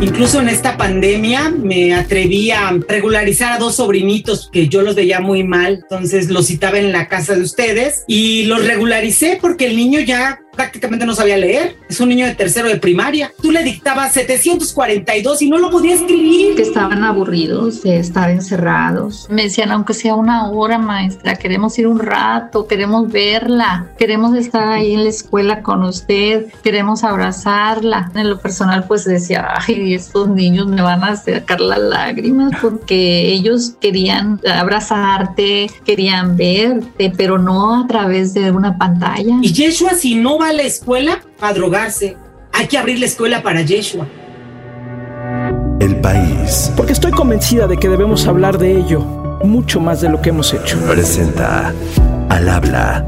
Incluso en esta pandemia me atreví a regularizar a dos sobrinitos que yo los veía muy mal, entonces los citaba en la casa de ustedes y los regularicé porque el niño ya prácticamente no sabía leer. Es un niño de tercero de primaria. Tú le dictabas 742 y no lo podía escribir. Que estaban aburridos de estar encerrados. Me decían, aunque sea una hora, maestra, queremos ir un rato, queremos verla, queremos estar ahí en la escuela con usted, queremos abrazarla. En lo personal, pues decía, ay, estos niños me van a sacar las lágrimas porque ellos querían abrazarte, querían verte, pero no a través de una pantalla. Y Yeshua, si no va a la escuela a drogarse. Hay que abrir la escuela para Yeshua. El país. Porque estoy convencida de que debemos hablar de ello mucho más de lo que hemos hecho. Presenta al habla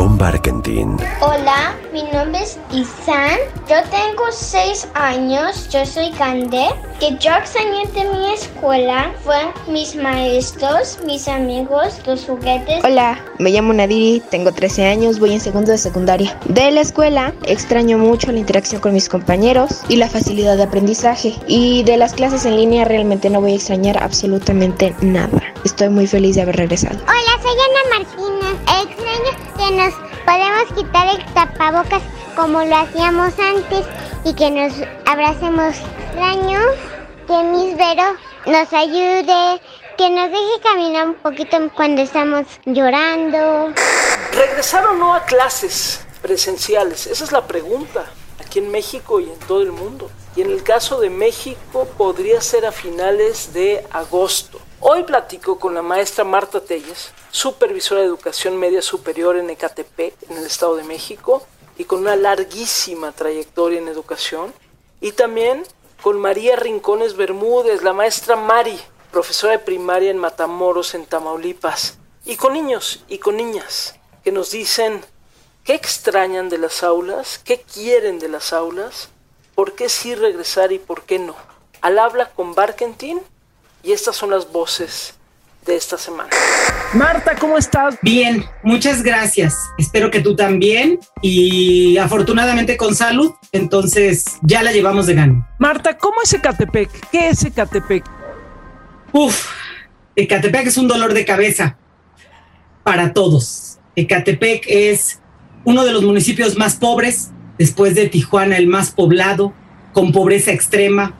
con Barkentin. Hola, mi nombre es Isan. Yo tengo seis años. Yo soy Cande. Que yo extrañé de mi escuela fue mis maestros, mis amigos, los juguetes. Hola, me llamo Nadiri, tengo 13 años, voy en segundo de secundaria. De la escuela extraño mucho la interacción con mis compañeros y la facilidad de aprendizaje. Y de las clases en línea realmente no voy a extrañar absolutamente nada. Estoy muy feliz de haber regresado. Hola, soy Ana Martina. Extraño que nos podemos quitar el tapabocas como lo hacíamos antes y que nos abracemos. Extraño que Miss Vero nos ayude, que nos deje caminar un poquito cuando estamos llorando. ¿Regresar o no a clases presenciales? Esa es la pregunta, aquí en México y en todo el mundo. Y en el caso de México podría ser a finales de agosto. Hoy platico con la maestra Marta Telles, supervisora de educación media superior en Ecatepec, en el Estado de México, y con una larguísima trayectoria en educación, y también con María Rincones Bermúdez, la maestra Mari, profesora de primaria en Matamoros, en Tamaulipas, y con niños y con niñas que nos dicen qué extrañan de las aulas, qué quieren de las aulas, por qué sí regresar y por qué no. Al habla con Barkentin y estas son las voces de esta semana. Marta, ¿cómo estás? Bien, muchas gracias. Espero que tú también y afortunadamente con salud, entonces ya la llevamos de gano. Marta, ¿cómo es Ecatepec? ¿Qué es Ecatepec? Uf, Ecatepec es un dolor de cabeza para todos. Ecatepec es uno de los municipios más pobres, después de Tijuana el más poblado, con pobreza extrema,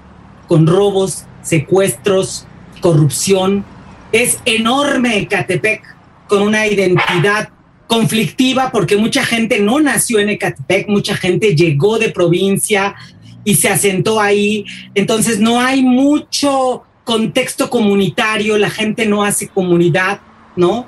con robos, secuestros, corrupción. Es enorme Ecatepec, con una identidad conflictiva porque mucha gente no nació en Ecatepec, mucha gente llegó de provincia y se asentó ahí. Entonces no hay mucho contexto comunitario, la gente no hace comunidad, ¿no?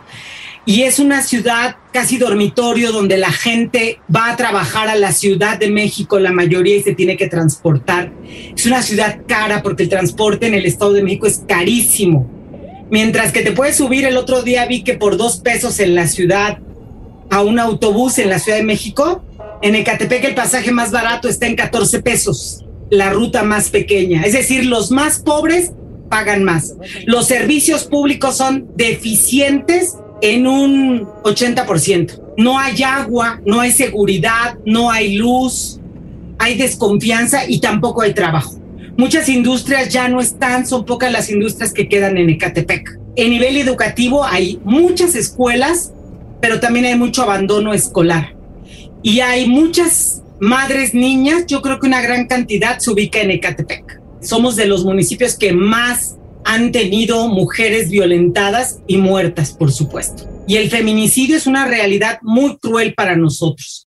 Y es una ciudad casi dormitorio donde la gente va a trabajar a la Ciudad de México, la mayoría, y se tiene que transportar. Es una ciudad cara porque el transporte en el Estado de México es carísimo. Mientras que te puedes subir, el otro día vi que por dos pesos en la ciudad a un autobús en la Ciudad de México, en Ecatepec el pasaje más barato está en 14 pesos, la ruta más pequeña. Es decir, los más pobres pagan más. Los servicios públicos son deficientes en un 80%. No hay agua, no hay seguridad, no hay luz, hay desconfianza y tampoco hay trabajo. Muchas industrias ya no están, son pocas las industrias que quedan en Ecatepec. En nivel educativo hay muchas escuelas, pero también hay mucho abandono escolar. Y hay muchas madres niñas, yo creo que una gran cantidad se ubica en Ecatepec. Somos de los municipios que más han tenido mujeres violentadas y muertas, por supuesto. Y el feminicidio es una realidad muy cruel para nosotros.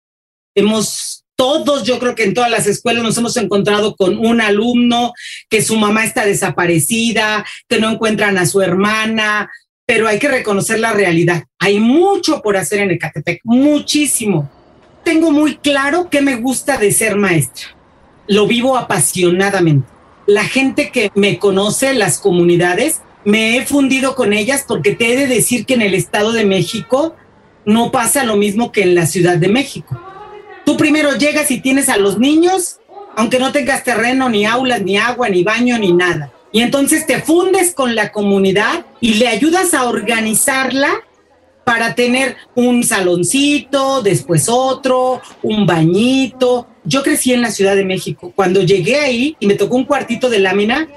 Hemos, todos, yo creo que en todas las escuelas nos hemos encontrado con un alumno que su mamá está desaparecida, que no encuentran a su hermana, pero hay que reconocer la realidad. Hay mucho por hacer en Ecatepec, muchísimo. Tengo muy claro qué me gusta de ser maestra. Lo vivo apasionadamente la gente que me conoce, las comunidades, me he fundido con ellas porque te he de decir que en el Estado de México no pasa lo mismo que en la Ciudad de México. Tú primero llegas y tienes a los niños, aunque no tengas terreno, ni aulas, ni agua, ni baño, ni nada. Y entonces te fundes con la comunidad y le ayudas a organizarla para tener un saloncito, después otro, un bañito, yo crecí en la Ciudad de México. Cuando llegué ahí y me tocó un cuartito de lámina,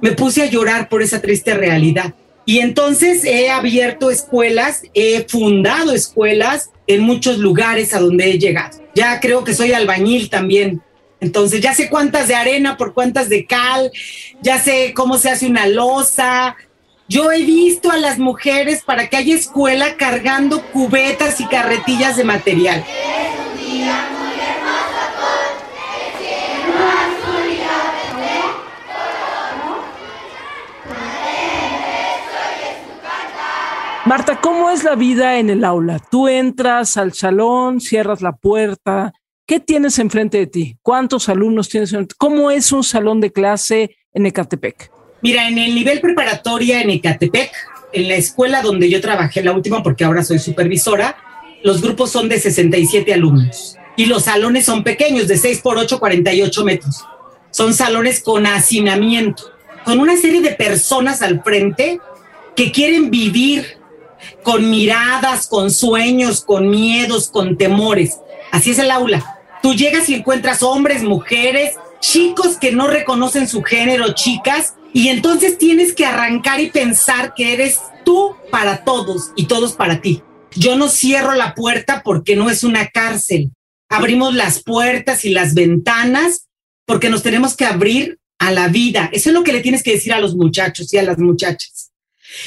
me puse a llorar por esa triste realidad. Y entonces he abierto escuelas, he fundado escuelas en muchos lugares a donde he llegado. Ya creo que soy albañil también. Entonces ya sé cuántas de arena por cuántas de cal, ya sé cómo se hace una losa. Yo he visto a las mujeres para que haya escuela cargando cubetas y carretillas de material. Marta, ¿cómo es la vida en el aula? Tú entras al salón, cierras la puerta. ¿Qué tienes enfrente de ti? ¿Cuántos alumnos tienes enfrente? ¿Cómo es un salón de clase en Ecatepec? Mira, en el nivel preparatoria en Ecatepec, en la escuela donde yo trabajé, la última porque ahora soy supervisora, los grupos son de 67 alumnos y los salones son pequeños, de 6 por 8, 48 metros. Son salones con hacinamiento, con una serie de personas al frente que quieren vivir con miradas, con sueños, con miedos, con temores. Así es el aula. Tú llegas y encuentras hombres, mujeres, chicos que no reconocen su género, chicas, y entonces tienes que arrancar y pensar que eres tú para todos y todos para ti. Yo no cierro la puerta porque no es una cárcel. Abrimos las puertas y las ventanas porque nos tenemos que abrir a la vida. Eso es lo que le tienes que decir a los muchachos y a las muchachas.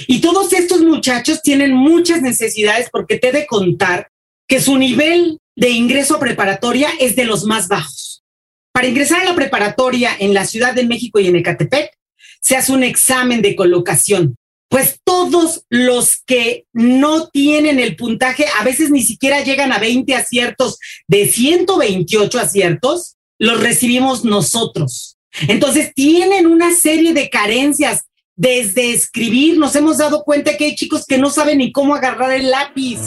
Y todos estos muchachos tienen muchas necesidades porque te he de contar que su nivel de ingreso a preparatoria es de los más bajos. Para ingresar a la preparatoria en la Ciudad de México y en Ecatepec, se hace un examen de colocación. Pues todos los que no tienen el puntaje, a veces ni siquiera llegan a 20 aciertos, de 128 aciertos, los recibimos nosotros. Entonces tienen una serie de carencias desde escribir nos hemos dado cuenta que hay chicos que no saben ni cómo agarrar el lápiz.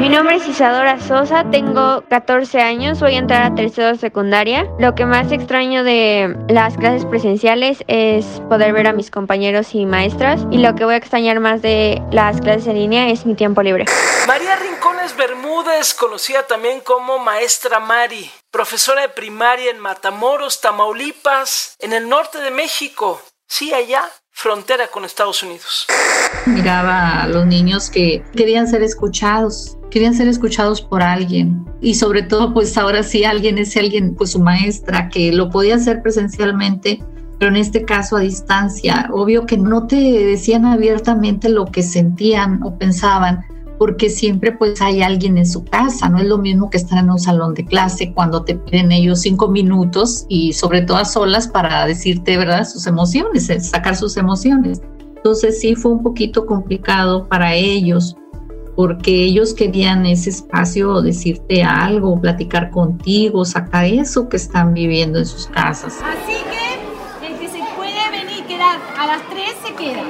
Mi nombre es Isadora Sosa, tengo 14 años, voy a entrar a tercero de secundaria. Lo que más extraño de las clases presenciales es poder ver a mis compañeros y maestras y lo que voy a extrañar más de las clases en línea es mi tiempo libre. María Rincones Bermúdez, conocida también como Maestra Mari, profesora de primaria en Matamoros, Tamaulipas, en el norte de México. Sí, allá, frontera con Estados Unidos. Miraba a los niños que querían ser escuchados, querían ser escuchados por alguien y sobre todo pues ahora sí alguien es alguien, pues su maestra que lo podía hacer presencialmente, pero en este caso a distancia. Obvio que no te decían abiertamente lo que sentían o pensaban, porque siempre pues hay alguien en su casa, no es lo mismo que estar en un salón de clase cuando te piden ellos cinco minutos y sobre todo a solas para decirte, ¿verdad?, sus emociones, eh, sacar sus emociones. Entonces sí fue un poquito complicado para ellos porque ellos querían ese espacio, decirte algo, platicar contigo, sacar eso que están viviendo en sus casas. Así que el que se puede venir quedar a las tres se queda.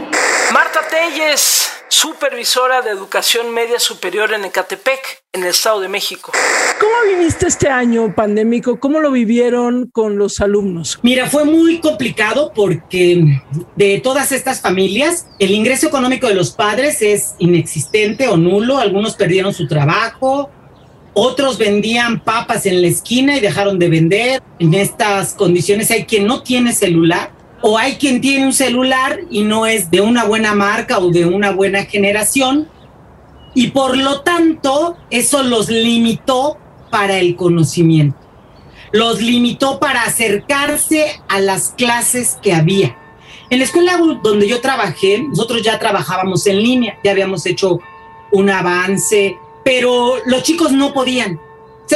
Marta Telles supervisora de educación media superior en Ecatepec, en el Estado de México. ¿Cómo viviste este año pandémico? ¿Cómo lo vivieron con los alumnos? Mira, fue muy complicado porque de todas estas familias, el ingreso económico de los padres es inexistente o nulo. Algunos perdieron su trabajo, otros vendían papas en la esquina y dejaron de vender. En estas condiciones hay quien no tiene celular o hay quien tiene un celular y no es de una buena marca o de una buena generación y por lo tanto eso los limitó para el conocimiento, los limitó para acercarse a las clases que había. En la escuela donde yo trabajé, nosotros ya trabajábamos en línea, ya habíamos hecho un avance, pero los chicos no podían.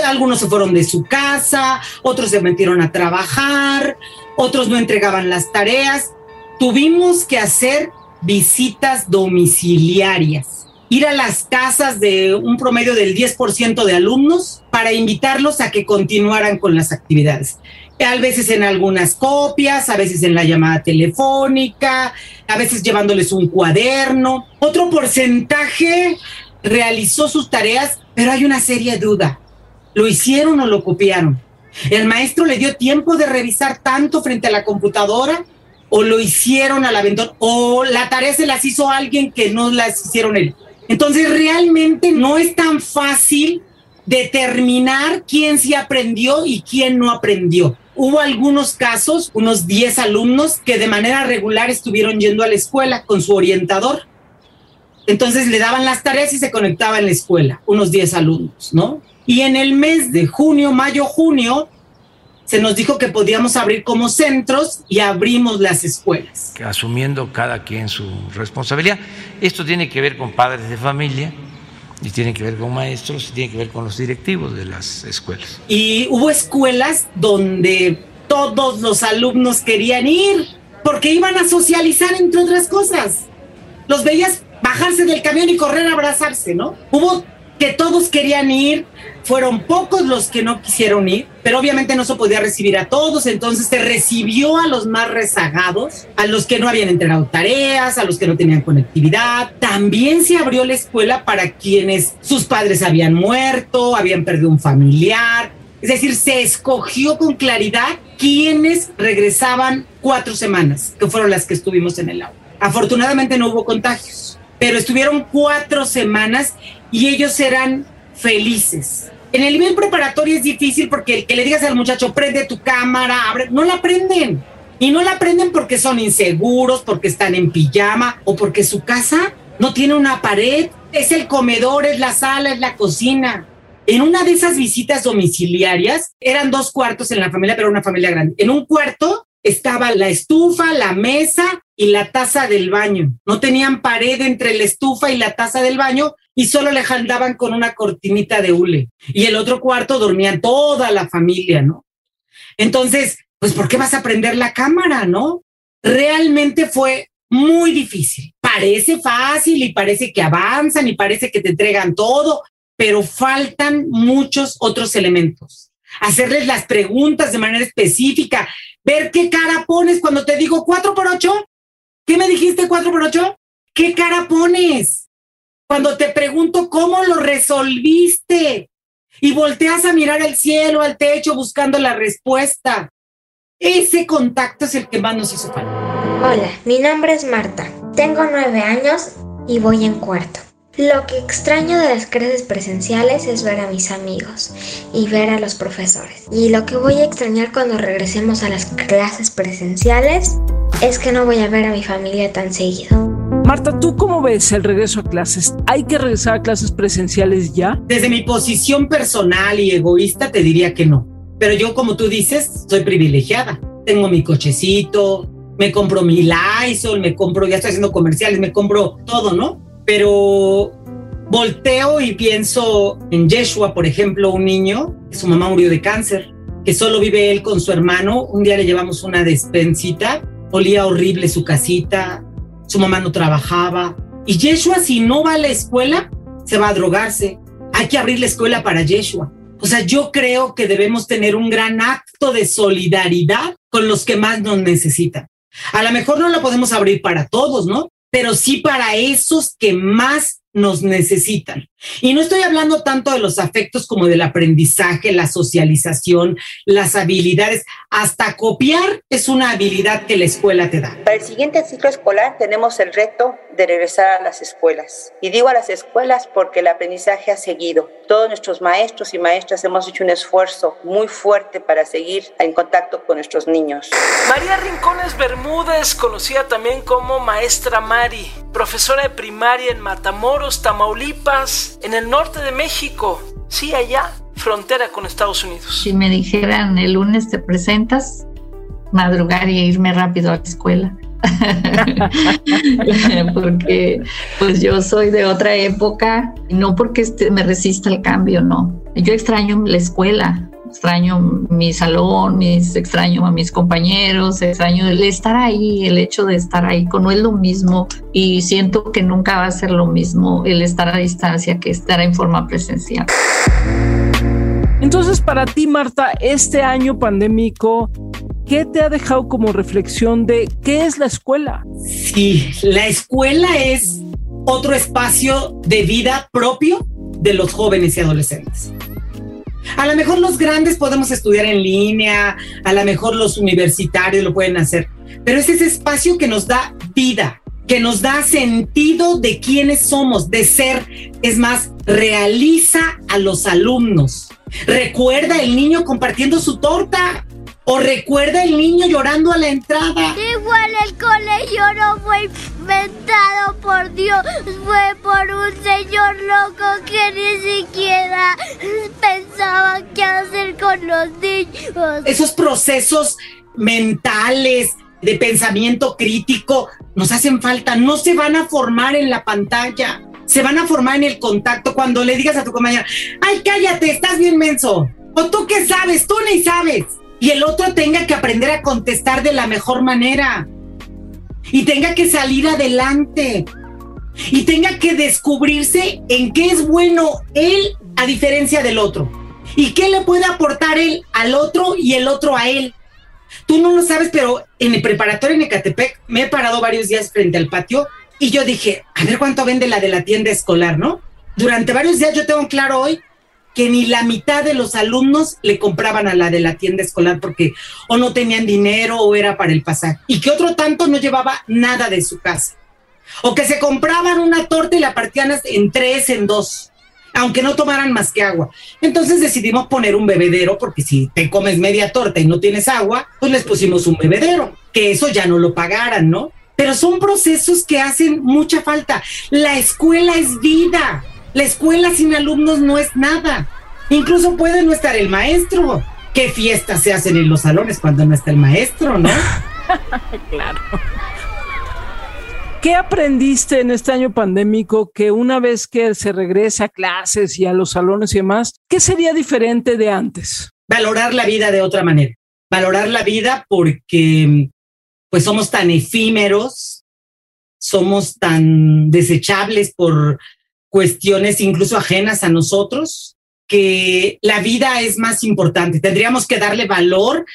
algunos se fueron de su casa, otros se metieron a trabajar, otros no entregaban las tareas. Tuvimos que hacer visitas domiciliarias, ir a las casas de un promedio del 10% de alumnos para invitarlos a que continuaran con las actividades. A veces en algunas copias, a veces en la llamada telefónica, a veces llevándoles un cuaderno. Otro porcentaje realizó sus tareas, pero hay una seria duda. ¿Lo hicieron o lo copiaron? ¿El maestro le dio tiempo de revisar tanto frente a la computadora? ¿O lo hicieron al aventón? ¿O la tarea se las hizo alguien que no las hicieron él? Entonces realmente no es tan fácil determinar quién sí aprendió y quién no aprendió. Hubo algunos casos, unos 10 alumnos que de manera regular estuvieron yendo a la escuela con su orientador. Entonces le daban las tareas y se conectaba en la escuela, unos 10 alumnos, ¿no? Y en el mes de junio, mayo, junio, se nos dijo que podíamos abrir como centros y abrimos las escuelas. Asumiendo cada quien su responsabilidad. Esto tiene que ver con padres de familia, y tiene que ver con maestros y tiene que ver con los directivos de las escuelas. Y hubo escuelas donde todos los alumnos querían ir porque iban a socializar entre otras cosas. Los veías bajarse del camión y correr a abrazarse, ¿no? Hubo que todos querían ir, fueron pocos los que no quisieron ir, pero obviamente no se podía recibir a todos, entonces se recibió a los más rezagados, a los que no habían entregado tareas, a los que no tenían conectividad. También se abrió la escuela para quienes sus padres habían muerto, habían perdido un familiar. Es decir, se escogió con claridad quienes regresaban cuatro semanas, que fueron las que estuvimos en el aula. Afortunadamente no hubo contagios, pero estuvieron cuatro semanas y ellos eran felices. En el nivel preparatorio es difícil porque el que le digas al muchacho, prende tu cámara, abre, no la prenden. Y no la prenden porque son inseguros, porque están en pijama o porque su casa no tiene una pared. Es el comedor, es la sala, es la cocina. En una de esas visitas domiciliarias, eran dos cuartos en la familia, pero una familia grande. En un cuarto estaba la estufa, la mesa y la taza del baño. No tenían pared entre la estufa y la taza del baño y solo le jaldaban con una cortinita de hule. Y el otro cuarto dormían toda la familia, ¿no? Entonces, pues, ¿por qué vas a prender la cámara, no? Realmente fue muy difícil. Parece fácil y parece que avanzan y parece que te entregan todo, pero faltan muchos otros elementos. Hacerles las preguntas de manera específica, ver qué cara pones cuando te digo 4 por 8. ¿Qué me dijiste 4 por 8? ¿Qué cara pones? Cuando te pregunto cómo lo resolviste y volteas a mirar al cielo, al techo, buscando la respuesta. Ese contacto es el que más nos hizo falta. Hola, mi nombre es Marta. Tengo nueve años y voy en cuarto. Lo que extraño de las clases presenciales es ver a mis amigos y ver a los profesores. Y lo que voy a extrañar cuando regresemos a las clases presenciales es que no voy a ver a mi familia tan seguido. Marta, ¿tú cómo ves el regreso a clases? ¿Hay que regresar a clases presenciales ya? Desde mi posición personal y egoísta te diría que no. Pero yo, como tú dices, soy privilegiada. Tengo mi cochecito, me compro mi Lysol, me compro, ya estoy haciendo comerciales, me compro todo, ¿no? pero volteo y pienso en Yeshua, por ejemplo, un niño, que su mamá murió de cáncer, que solo vive él con su hermano. Un día le llevamos una despensita, olía horrible su casita, su mamá no trabajaba. Y Yeshua, si no va a la escuela, se va a drogarse. Hay que abrir la escuela para Yeshua. O sea, yo creo que debemos tener un gran acto de solidaridad con los que más nos necesitan. A lo mejor no la podemos abrir para todos, ¿no? pero sí para esos que más nos necesitan. Y no estoy hablando tanto de los afectos como del aprendizaje, la socialización, las habilidades. Hasta copiar es una habilidad que la escuela te da. Para el siguiente ciclo escolar tenemos el reto de regresar a las escuelas. Y digo a las escuelas porque el aprendizaje ha seguido. Todos nuestros maestros y maestras hemos hecho un esfuerzo muy fuerte para seguir en contacto con nuestros niños. María Rincones Bermúdez, conocida también como Maestra Mari, profesora de primaria en Matamoros, Tamaulipas, en el norte de México. Sí, allá, frontera con Estados Unidos. Si me dijeran el lunes te presentas, madrugar y irme rápido a la escuela. porque pues yo soy de otra época, no porque este, me resista el cambio, no. Yo extraño la escuela, extraño mi salón, mis, extraño a mis compañeros, extraño el estar ahí, el hecho de estar ahí, no es lo mismo y siento que nunca va a ser lo mismo el estar a distancia que estar en forma presencial. Entonces, para ti, Marta, este año pandémico, ¿qué te ha dejado como reflexión de qué es la escuela? Sí, la escuela es otro espacio de vida propio de los jóvenes y adolescentes. A lo mejor los grandes podemos estudiar en línea, a lo mejor los universitarios lo pueden hacer, pero es ese espacio que nos da vida, que nos da sentido de quiénes somos, de ser. Es más, realiza a los alumnos. Recuerda el niño compartiendo su torta. O recuerda el niño llorando a la entrada. Igual el colegio no fue inventado por Dios, fue por un señor loco que ni siquiera pensaba qué hacer con los niños. Esos procesos mentales de pensamiento crítico nos hacen falta, no se van a formar en la pantalla, se van a formar en el contacto. Cuando le digas a tu compañera, ay, cállate, estás bien menso, o tú qué sabes, tú ni sabes, y el otro tenga que aprender a contestar de la mejor manera, y tenga que salir adelante, y tenga que descubrirse en qué es bueno él a diferencia del otro, y qué le puede aportar él al otro y el otro a él. Tú no lo sabes, pero en el preparatorio en Ecatepec me he parado varios días frente al patio y yo dije, a ver cuánto vende la de la tienda escolar, ¿no? Durante varios días yo tengo claro hoy que ni la mitad de los alumnos le compraban a la de la tienda escolar porque o no tenían dinero o era para el pasaje. Y que otro tanto no llevaba nada de su casa. O que se compraban una torta y la partían en tres, en dos aunque no tomaran más que agua. Entonces decidimos poner un bebedero, porque si te comes media torta y no tienes agua, pues les pusimos un bebedero, que eso ya no lo pagaran, ¿no? Pero son procesos que hacen mucha falta. La escuela es vida. La escuela sin alumnos no es nada. Incluso puede no estar el maestro. ¿Qué fiestas se hacen en los salones cuando no está el maestro, no? claro. ¿Qué aprendiste en este año pandémico que una vez que se regresa a clases y a los salones y demás, qué sería diferente de antes? Valorar la vida de otra manera. Valorar la vida porque pues somos tan efímeros, somos tan desechables por cuestiones incluso ajenas a nosotros, que la vida es más importante. Tendríamos que darle valor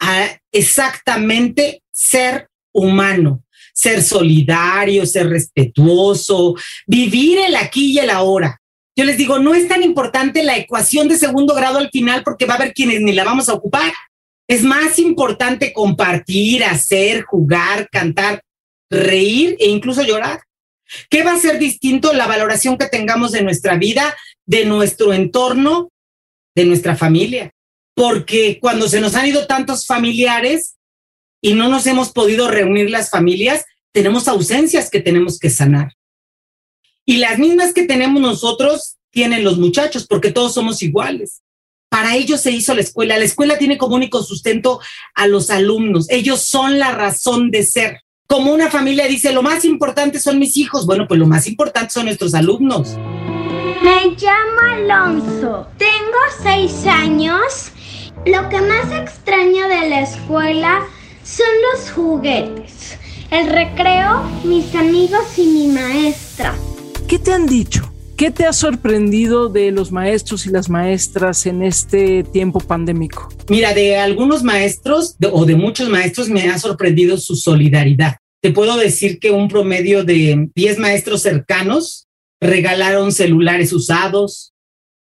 a exactamente ser humano ser solidario, ser respetuoso, vivir el aquí y el ahora. Yo les digo, no es tan importante la ecuación de segundo grado al final porque va a haber quienes ni la vamos a ocupar. Es más importante compartir, hacer, jugar, cantar, reír e incluso llorar. ¿Qué va a ser distinto la valoración que tengamos de nuestra vida, de nuestro entorno, de nuestra familia? Porque cuando se nos han ido tantos familiares, y no nos hemos podido reunir las familias, tenemos ausencias que tenemos que sanar. Y las mismas que tenemos nosotros tienen los muchachos, porque todos somos iguales. Para ellos se hizo la escuela. La escuela tiene como único sustento a los alumnos. Ellos son la razón de ser. Como una familia dice, lo más importante son mis hijos. Bueno, pues lo más importante son nuestros alumnos. Me llamo Alonso. Tengo seis años. Lo que más extraño de la escuela son los juguetes, el recreo, mis amigos y mi maestra. ¿Qué te han dicho? ¿Qué te ha sorprendido de los maestros y las maestras en este tiempo pandémico? Mira, de algunos maestros o de muchos maestros me ha sorprendido su solidaridad. Te puedo decir que un promedio de 10 maestros cercanos regalaron celulares usados,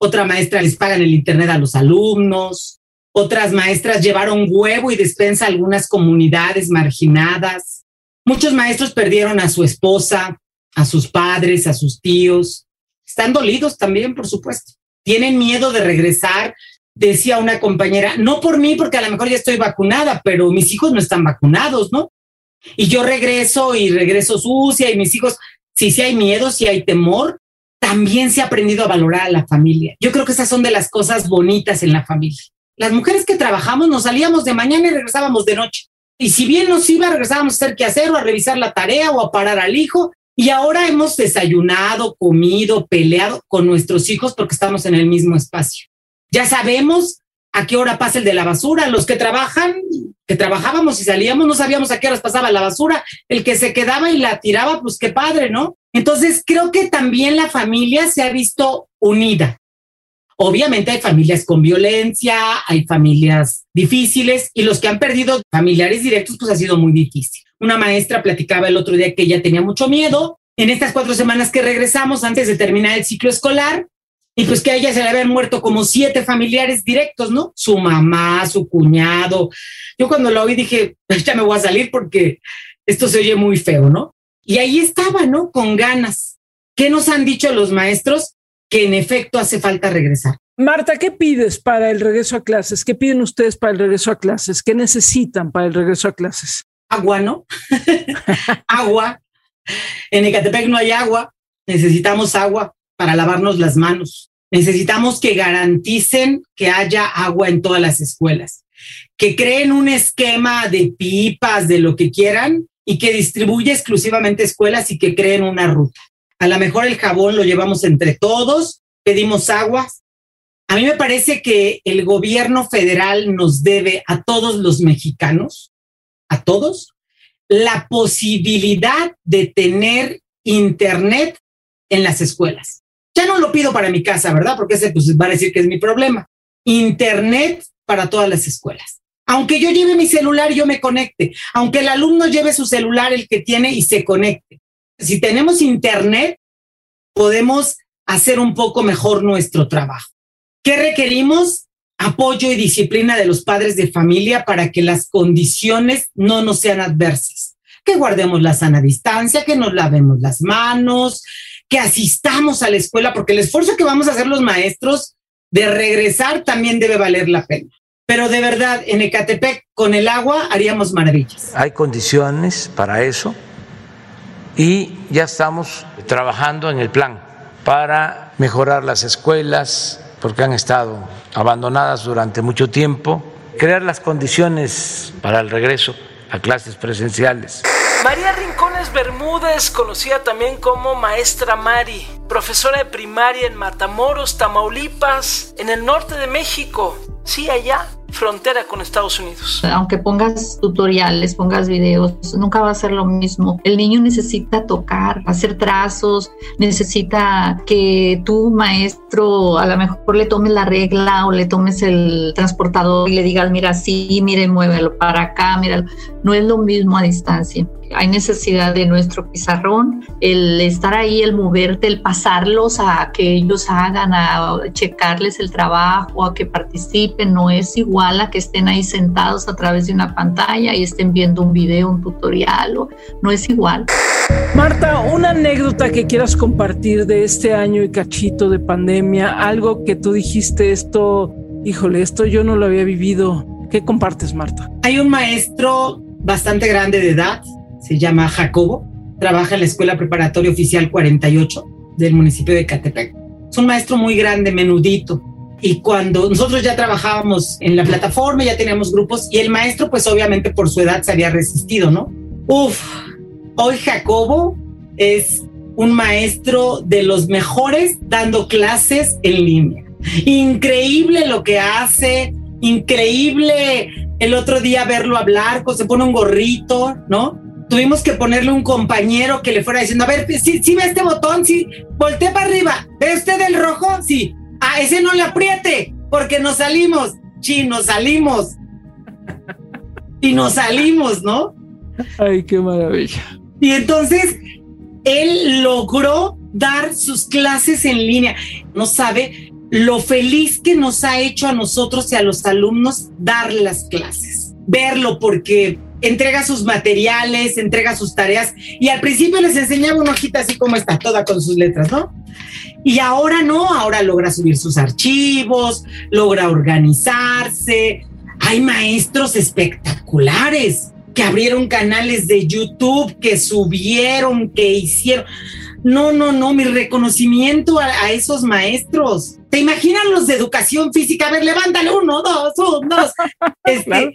otra maestra les pagan el internet a los alumnos, otras maestras llevaron huevo y despensa a algunas comunidades marginadas. Muchos maestros perdieron a su esposa, a sus padres, a sus tíos. Están dolidos también, por supuesto. Tienen miedo de regresar. Decía una compañera, no por mí, porque a lo mejor ya estoy vacunada, pero mis hijos no están vacunados, ¿no? Y yo regreso y regreso sucia y mis hijos, si sí, hay miedo, si hay temor, también se ha aprendido a valorar a la familia. Yo creo que esas son de las cosas bonitas en la familia. Las mujeres que trabajamos nos salíamos de mañana y regresábamos de noche. Y si bien nos iba, regresábamos a hacer qué hacer o a revisar la tarea o a parar al hijo. Y ahora hemos desayunado, comido, peleado con nuestros hijos porque estamos en el mismo espacio. Ya sabemos a qué hora pasa el de la basura. Los que trabajan, que trabajábamos y salíamos, no sabíamos a qué horas pasaba la basura. El que se quedaba y la tiraba, pues qué padre, ¿no? Entonces creo que también la familia se ha visto unida. Obviamente hay familias con violencia, hay familias difíciles y los que han perdido familiares directos, pues ha sido muy difícil. Una maestra platicaba el otro día que ella tenía mucho miedo en estas cuatro semanas que regresamos antes de terminar el ciclo escolar y pues que a ella se le habían muerto como siete familiares directos, ¿no? Su mamá, su cuñado. Yo cuando lo oí dije, pues ya me voy a salir porque esto se oye muy feo, ¿no? Y ahí estaba, ¿no? Con ganas. ¿Qué nos han dicho los maestros? Que en efecto hace falta regresar. Marta, ¿qué pides para el regreso a clases? ¿Qué piden ustedes para el regreso a clases? ¿Qué necesitan para el regreso a clases? Agua, ¿no? agua. En Ecatepec no hay agua. Necesitamos agua para lavarnos las manos. Necesitamos que garanticen que haya agua en todas las escuelas, que creen un esquema de pipas, de lo que quieran, y que distribuya exclusivamente escuelas y que creen una ruta. A lo mejor el jabón lo llevamos entre todos, pedimos agua. A mí me parece que el gobierno federal nos debe a todos los mexicanos, a todos, la posibilidad de tener internet en las escuelas. Ya no lo pido para mi casa, ¿verdad? Porque ese pues, va a decir que es mi problema. Internet para todas las escuelas. Aunque yo lleve mi celular, yo me conecte. Aunque el alumno lleve su celular, el que tiene, y se conecte. Si tenemos internet, podemos hacer un poco mejor nuestro trabajo. ¿Qué requerimos? Apoyo y disciplina de los padres de familia para que las condiciones no nos sean adversas. Que guardemos la sana distancia, que nos lavemos las manos, que asistamos a la escuela, porque el esfuerzo que vamos a hacer los maestros de regresar también debe valer la pena. Pero de verdad, en Ecatepec, con el agua haríamos maravillas. Hay condiciones para eso y ya estamos trabajando en el plan para mejorar las escuelas, porque han estado abandonadas durante mucho tiempo, crear las condiciones para el regreso a clases presenciales. María Rincones Bermúdez, conocida también como Maestra Mari, profesora de primaria en Matamoros, Tamaulipas, en el norte de México. Sí, allá, frontera con Estados Unidos. Aunque pongas tutoriales, pongas videos, nunca va a ser lo mismo. El niño necesita tocar, hacer trazos, necesita que tu maestro a lo mejor le tomes la regla o le tomes el transportador y le digas, mira, sí, mire, muévelo para acá, mira, no es lo mismo a distancia hay necesidad de nuestro pizarrón, el estar ahí, el moverte, el pasarlos a que ellos hagan, a checarles el trabajo, a que participen, no es igual a que estén ahí sentados a través de una pantalla y estén viendo un video, un tutorial, no es igual. Marta, una anécdota que quieras compartir de este año y cachito de pandemia, algo que tú dijiste esto, híjole, esto yo no lo había vivido. ¿Qué compartes, Marta? Hay un maestro bastante grande de edad se llama Jacobo, trabaja en la Escuela Preparatoria Oficial 48 del municipio de Catepec. Es un maestro muy grande, menudito. Y cuando nosotros ya trabajábamos en la plataforma, ya teníamos grupos, y el maestro, pues obviamente por su edad se había resistido, ¿no? Uf, hoy Jacobo es un maestro de los mejores dando clases en línea. Increíble lo que hace, increíble el otro día verlo hablar, se pone un gorrito, ¿no? tuvimos que ponerle un compañero que le fuera diciendo, a ver, si ¿sí, ve este botón, sí, voltee para arriba, ¿ve usted el rojo? Sí, a ese no le apriete, porque nos salimos, sí, nos salimos. y nos salimos, ¿no? Ay, qué maravilla. Y entonces, él logró dar sus clases en línea. No sabe lo feliz que nos ha hecho a nosotros y a los alumnos dar las clases, verlo, porque entrega sus materiales, entrega sus tareas y al principio les enseñaba una hojita así como está, toda con sus letras, ¿no? Y ahora no, ahora logra subir sus archivos, logra organizarse. Hay maestros espectaculares que abrieron canales de YouTube, que subieron, que hicieron. No, no, no, mi reconocimiento a, esos maestros. ¿Te imaginan los de educación física? A ver, levántale uno, dos, uno, dos. Este,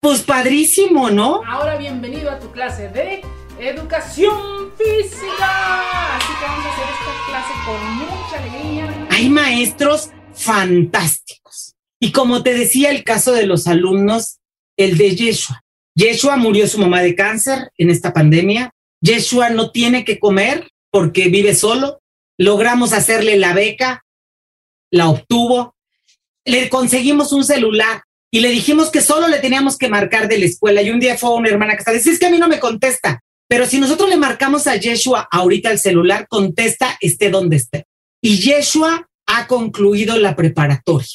Pues padrísimo, ¿no? Ahora bienvenido a tu clase de educación física. Así que vamos a hacer esta clase con mucha alegría. Hay maestros fantásticos. Y como te decía el caso de los alumnos, el de Yeshua. Yeshua murió su mamá de cáncer en esta pandemia. Yeshua no tiene que comer porque vive solo. Logramos hacerle la beca, la obtuvo. Le conseguimos un celular y le dijimos que solo le teníamos que marcar de la escuela. Y un día fue una hermana que está dice, es que a mí no me contesta. Pero si nosotros le marcamos a Yeshua ahorita el celular, contesta esté donde esté. Y Yeshua ha concluido la preparatoria.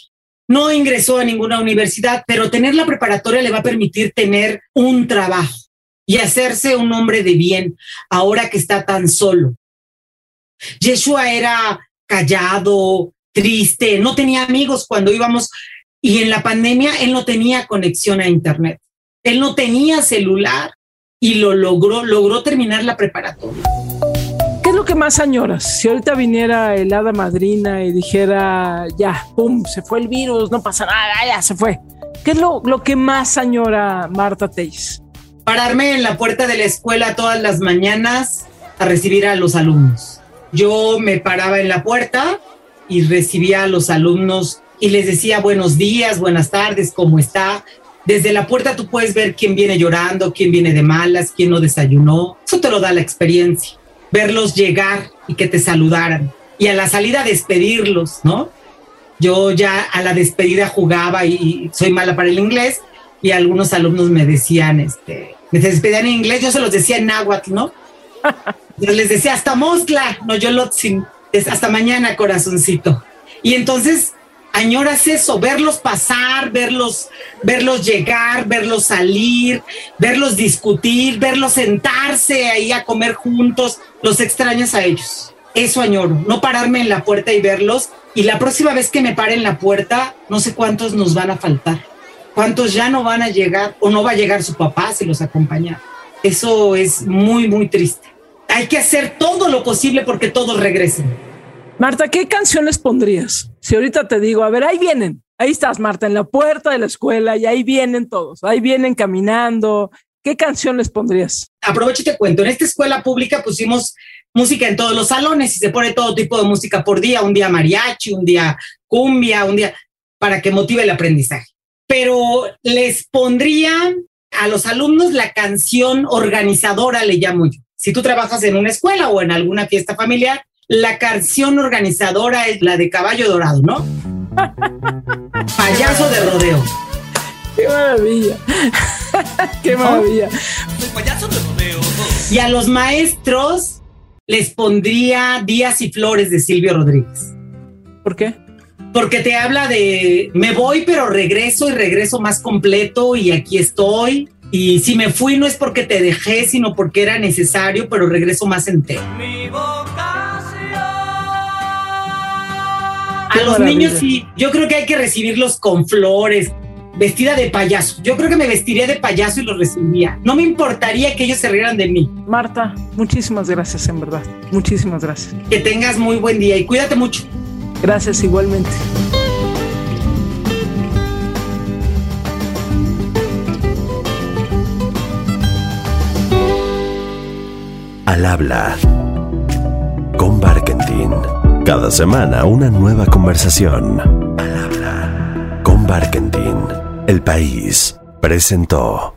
No ingresó a ninguna universidad, pero tener la preparatoria le va a permitir tener un trabajo y hacerse un hombre de bien ahora que está tan solo. Yeshua era callado, triste, no tenía amigos cuando íbamos y en la pandemia él no tenía conexión a internet. Él no tenía celular y lo logró, logró terminar la preparatoria. ¿Qué es lo que más añoras? Si ahorita viniera el hada madrina y dijera, ya, pum, se fue el virus, no pasa nada, ya se fue. ¿Qué es lo, lo que más añora Marta Teis? Pararme en la puerta de la escuela todas las mañanas a recibir a los alumnos. Yo me paraba en la puerta y recibía a los alumnos y les decía buenos días, buenas tardes, ¿cómo está? Desde la puerta tú puedes ver quién viene llorando, quién viene de malas, quién no desayunó. Eso te lo da la experiencia. Verlos llegar y que te saludaran. Y a la salida despedirlos, ¿no? Yo ya a la despedida jugaba y, soy mala para el inglés y algunos alumnos me decían, este, me despedían en inglés, yo se los decía en náhuatl, ¿no? Yo les decía hasta Moscla, no yo lo sin, hasta mañana, corazoncito. Y entonces añoras eso, verlos pasar, verlos, verlos llegar, verlos salir, verlos discutir, verlos sentarse ahí a comer juntos, los extrañas a ellos. Eso añoro, no pararme en la puerta y verlos. Y la próxima vez que me pare en la puerta, no sé cuántos nos van a faltar, cuántos ya no van a llegar o no va a llegar su papá si los acompaña. Eso es muy, muy triste. Hay que hacer todo lo posible porque todos regresen. Marta, ¿qué canciones pondrías? Si ahorita te digo, a ver, ahí vienen, ahí estás, Marta, en la puerta de la escuela y ahí vienen todos, ahí vienen caminando. ¿Qué canción les pondrías? Aprovecho y te cuento, en esta escuela pública pusimos música en todos los salones y se pone todo tipo de música por día, un día mariachi, un día cumbia, un día para que motive el aprendizaje. Pero les pondría a los alumnos la canción organizadora, le llamo yo. Si tú trabajas en una escuela o en alguna fiesta familiar, la canción organizadora es la de Caballo Dorado, ¿no? Payaso de rodeo. Qué maravilla. Qué maravilla. payaso de rodeo. Y a los maestros les pondría Días y Flores de Silvio Rodríguez. ¿Por qué? Porque te habla de me voy, pero regreso y regreso más completo y aquí estoy. Y si me fui no es porque te dejé, sino porque era necesario, pero regreso más entero. Mi A los niños sí, yo creo que hay que recibirlos con flores, vestida de payaso. Yo creo que me vestiría de payaso y los recibiría. No me importaría que ellos se rieran de mí. Marta, muchísimas gracias, en verdad. Muchísimas gracias. Que tengas muy buen día y cuídate mucho. Gracias igualmente. Al habla con Barkentin. Cada semana una nueva conversación. Al habla con Barkentin. El país presentó.